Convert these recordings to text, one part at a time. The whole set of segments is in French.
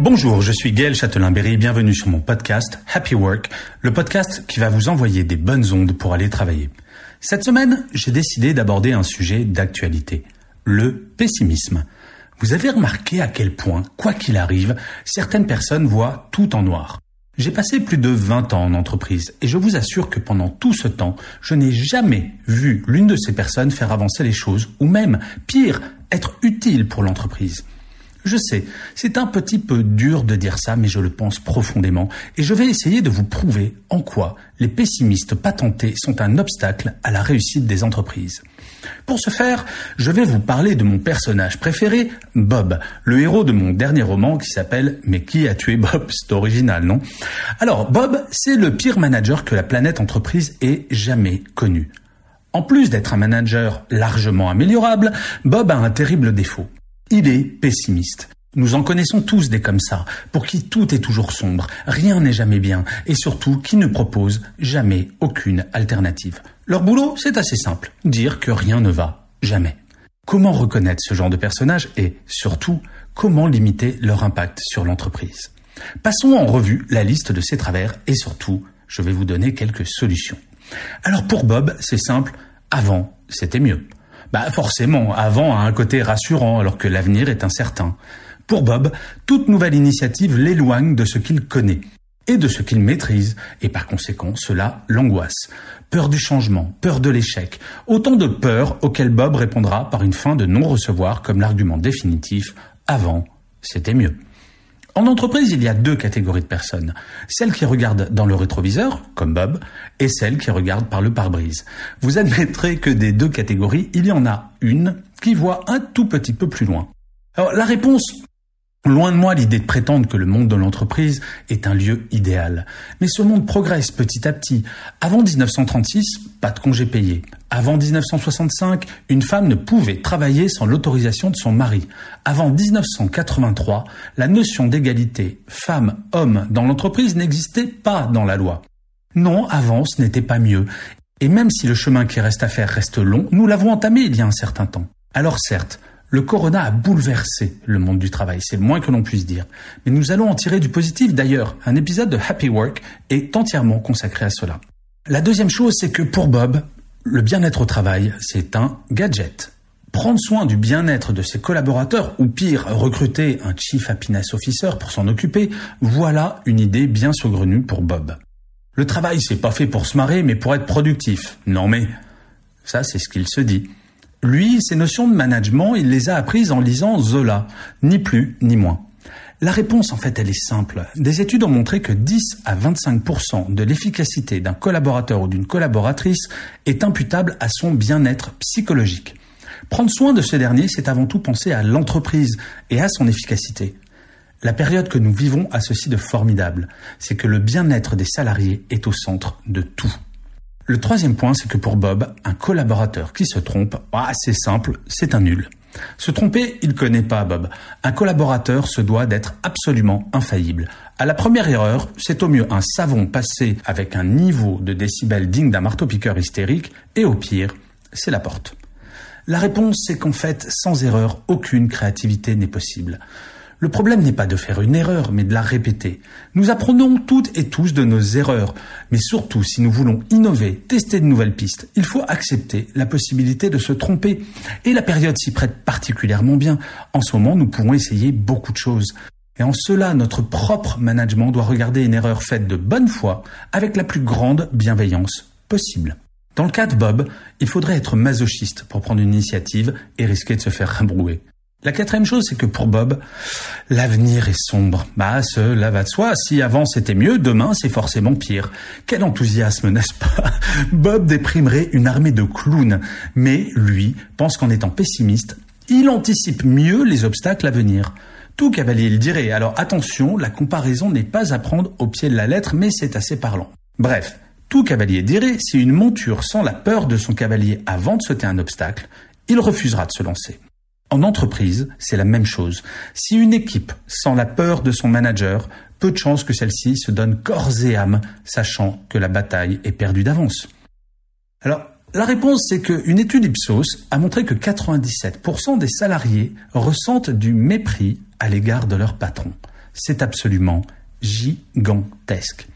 Bonjour, je suis Gaël Châtelain-Berry, bienvenue sur mon podcast Happy Work, le podcast qui va vous envoyer des bonnes ondes pour aller travailler. Cette semaine, j'ai décidé d'aborder un sujet d'actualité, le pessimisme. Vous avez remarqué à quel point, quoi qu'il arrive, certaines personnes voient tout en noir. J'ai passé plus de 20 ans en entreprise et je vous assure que pendant tout ce temps, je n'ai jamais vu l'une de ces personnes faire avancer les choses ou même, pire, être utile pour l'entreprise. Je sais, c'est un petit peu dur de dire ça, mais je le pense profondément, et je vais essayer de vous prouver en quoi les pessimistes patentés sont un obstacle à la réussite des entreprises. Pour ce faire, je vais vous parler de mon personnage préféré, Bob, le héros de mon dernier roman qui s'appelle Mais qui a tué Bob? C'est original, non? Alors, Bob, c'est le pire manager que la planète entreprise ait jamais connu. En plus d'être un manager largement améliorable, Bob a un terrible défaut. Il est pessimiste. Nous en connaissons tous des comme ça, pour qui tout est toujours sombre, rien n'est jamais bien, et surtout qui ne proposent jamais aucune alternative. Leur boulot, c'est assez simple, dire que rien ne va, jamais. Comment reconnaître ce genre de personnage et, surtout, comment limiter leur impact sur l'entreprise? Passons en revue la liste de ces travers et surtout, je vais vous donner quelques solutions. Alors pour Bob, c'est simple, avant, c'était mieux. Bah forcément, avant a un côté rassurant alors que l'avenir est incertain. Pour Bob, toute nouvelle initiative l'éloigne de ce qu'il connaît et de ce qu'il maîtrise, et par conséquent cela l'angoisse. Peur du changement, peur de l'échec, autant de peurs auxquelles Bob répondra par une fin de non-recevoir comme l'argument définitif avant, c'était mieux. En entreprise, il y a deux catégories de personnes. Celles qui regardent dans le rétroviseur, comme Bob, et celles qui regardent par le pare-brise. Vous admettrez que des deux catégories, il y en a une qui voit un tout petit peu plus loin. Alors, la réponse, Loin de moi l'idée de prétendre que le monde de l'entreprise est un lieu idéal. Mais ce monde progresse petit à petit. Avant 1936, pas de congé payé. Avant 1965, une femme ne pouvait travailler sans l'autorisation de son mari. Avant 1983, la notion d'égalité femme-homme dans l'entreprise n'existait pas dans la loi. Non, avant, ce n'était pas mieux. Et même si le chemin qui reste à faire reste long, nous l'avons entamé il y a un certain temps. Alors certes, le corona a bouleversé le monde du travail, c'est le moins que l'on puisse dire. Mais nous allons en tirer du positif d'ailleurs. Un épisode de Happy Work est entièrement consacré à cela. La deuxième chose, c'est que pour Bob, le bien-être au travail, c'est un gadget. Prendre soin du bien-être de ses collaborateurs, ou pire, recruter un Chief Happiness Officer pour s'en occuper, voilà une idée bien saugrenue pour Bob. Le travail, c'est pas fait pour se marrer, mais pour être productif. Non mais, ça c'est ce qu'il se dit. Lui, ces notions de management, il les a apprises en lisant Zola, ni plus ni moins. La réponse, en fait, elle est simple. Des études ont montré que 10 à 25% de l'efficacité d'un collaborateur ou d'une collaboratrice est imputable à son bien-être psychologique. Prendre soin de ce dernier, c'est avant tout penser à l'entreprise et à son efficacité. La période que nous vivons a ceci de formidable, c'est que le bien-être des salariés est au centre de tout. Le troisième point, c'est que pour Bob, un collaborateur qui se trompe, c'est simple, c'est un nul. Se tromper, il connaît pas Bob. Un collaborateur se doit d'être absolument infaillible. À la première erreur, c'est au mieux un savon passé avec un niveau de décibels digne d'un marteau-piqueur hystérique, et au pire, c'est la porte. La réponse, c'est qu'en fait, sans erreur, aucune créativité n'est possible. Le problème n'est pas de faire une erreur, mais de la répéter. Nous apprenons toutes et tous de nos erreurs, mais surtout si nous voulons innover, tester de nouvelles pistes, il faut accepter la possibilité de se tromper. Et la période s'y prête particulièrement bien. En ce moment, nous pourrons essayer beaucoup de choses. Et en cela, notre propre management doit regarder une erreur faite de bonne foi avec la plus grande bienveillance possible. Dans le cas de Bob, il faudrait être masochiste pour prendre une initiative et risquer de se faire rabrouer. La quatrième chose, c'est que pour Bob, l'avenir est sombre. Bah, cela va de soi. Si avant c'était mieux, demain c'est forcément pire. Quel enthousiasme, n'est-ce pas? Bob déprimerait une armée de clowns. Mais lui pense qu'en étant pessimiste, il anticipe mieux les obstacles à venir. Tout cavalier le dirait. Alors attention, la comparaison n'est pas à prendre au pied de la lettre, mais c'est assez parlant. Bref, tout cavalier dirait, si une monture sent la peur de son cavalier avant de sauter un obstacle, il refusera de se lancer. En entreprise, c'est la même chose. Si une équipe sent la peur de son manager, peu de chances que celle-ci se donne corps et âme, sachant que la bataille est perdue d'avance. Alors, la réponse, c'est qu'une étude Ipsos a montré que 97% des salariés ressentent du mépris à l'égard de leur patron. C'est absolument gigantesque.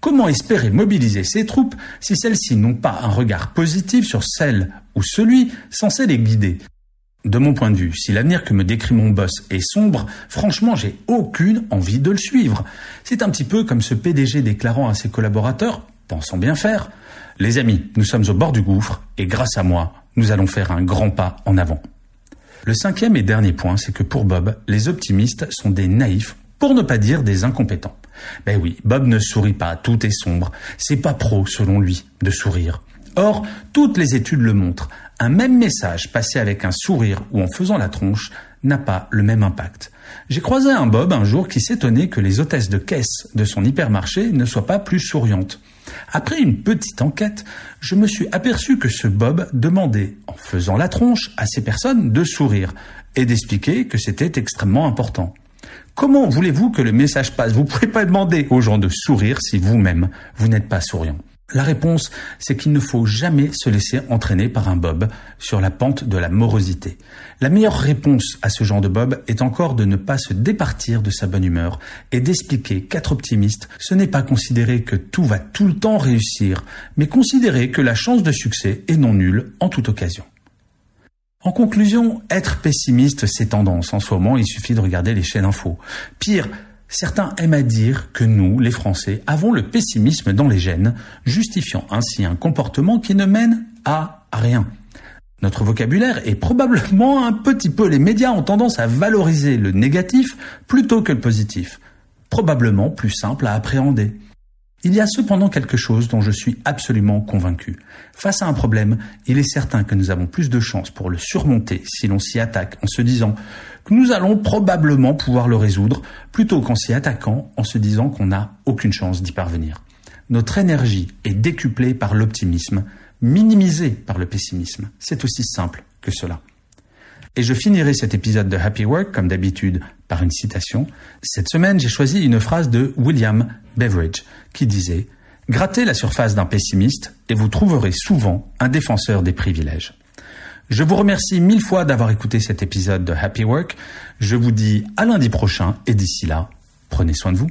Comment espérer mobiliser ces troupes si celles-ci n'ont pas un regard positif sur celle ou celui censé les guider? De mon point de vue, si l'avenir que me décrit mon boss est sombre, franchement, j'ai aucune envie de le suivre. C'est un petit peu comme ce PDG déclarant à ses collaborateurs, pensant bien faire, les amis, nous sommes au bord du gouffre et grâce à moi, nous allons faire un grand pas en avant. Le cinquième et dernier point, c'est que pour Bob, les optimistes sont des naïfs, pour ne pas dire des incompétents. Ben oui, Bob ne sourit pas, tout est sombre. C'est pas pro, selon lui, de sourire. Or, toutes les études le montrent. Un même message passé avec un sourire ou en faisant la tronche n'a pas le même impact. J'ai croisé un Bob un jour qui s'étonnait que les hôtesses de caisse de son hypermarché ne soient pas plus souriantes. Après une petite enquête, je me suis aperçu que ce Bob demandait, en faisant la tronche, à ces personnes de sourire et d'expliquer que c'était extrêmement important. Comment voulez-vous que le message passe? Vous ne pouvez pas demander aux gens de sourire si vous-même, vous n'êtes pas souriant. La réponse, c'est qu'il ne faut jamais se laisser entraîner par un bob sur la pente de la morosité. La meilleure réponse à ce genre de bob est encore de ne pas se départir de sa bonne humeur et d'expliquer qu'être optimiste, ce n'est pas considérer que tout va tout le temps réussir, mais considérer que la chance de succès est non nulle en toute occasion. En conclusion, être pessimiste, c'est tendance. En ce moment, il suffit de regarder les chaînes info. Pire, Certains aiment à dire que nous, les Français, avons le pessimisme dans les gènes, justifiant ainsi un comportement qui ne mène à rien. Notre vocabulaire est probablement un petit peu les médias ont tendance à valoriser le négatif plutôt que le positif. Probablement plus simple à appréhender. Il y a cependant quelque chose dont je suis absolument convaincu. Face à un problème, il est certain que nous avons plus de chances pour le surmonter si l'on s'y attaque en se disant que nous allons probablement pouvoir le résoudre, plutôt qu'en s'y attaquant en se disant qu'on n'a aucune chance d'y parvenir. Notre énergie est décuplée par l'optimisme, minimisée par le pessimisme. C'est aussi simple que cela. Et je finirai cet épisode de Happy Work, comme d'habitude, par une citation. Cette semaine, j'ai choisi une phrase de William Beveridge qui disait Grattez la surface d'un pessimiste et vous trouverez souvent un défenseur des privilèges. Je vous remercie mille fois d'avoir écouté cet épisode de Happy Work. Je vous dis à lundi prochain et d'ici là, prenez soin de vous.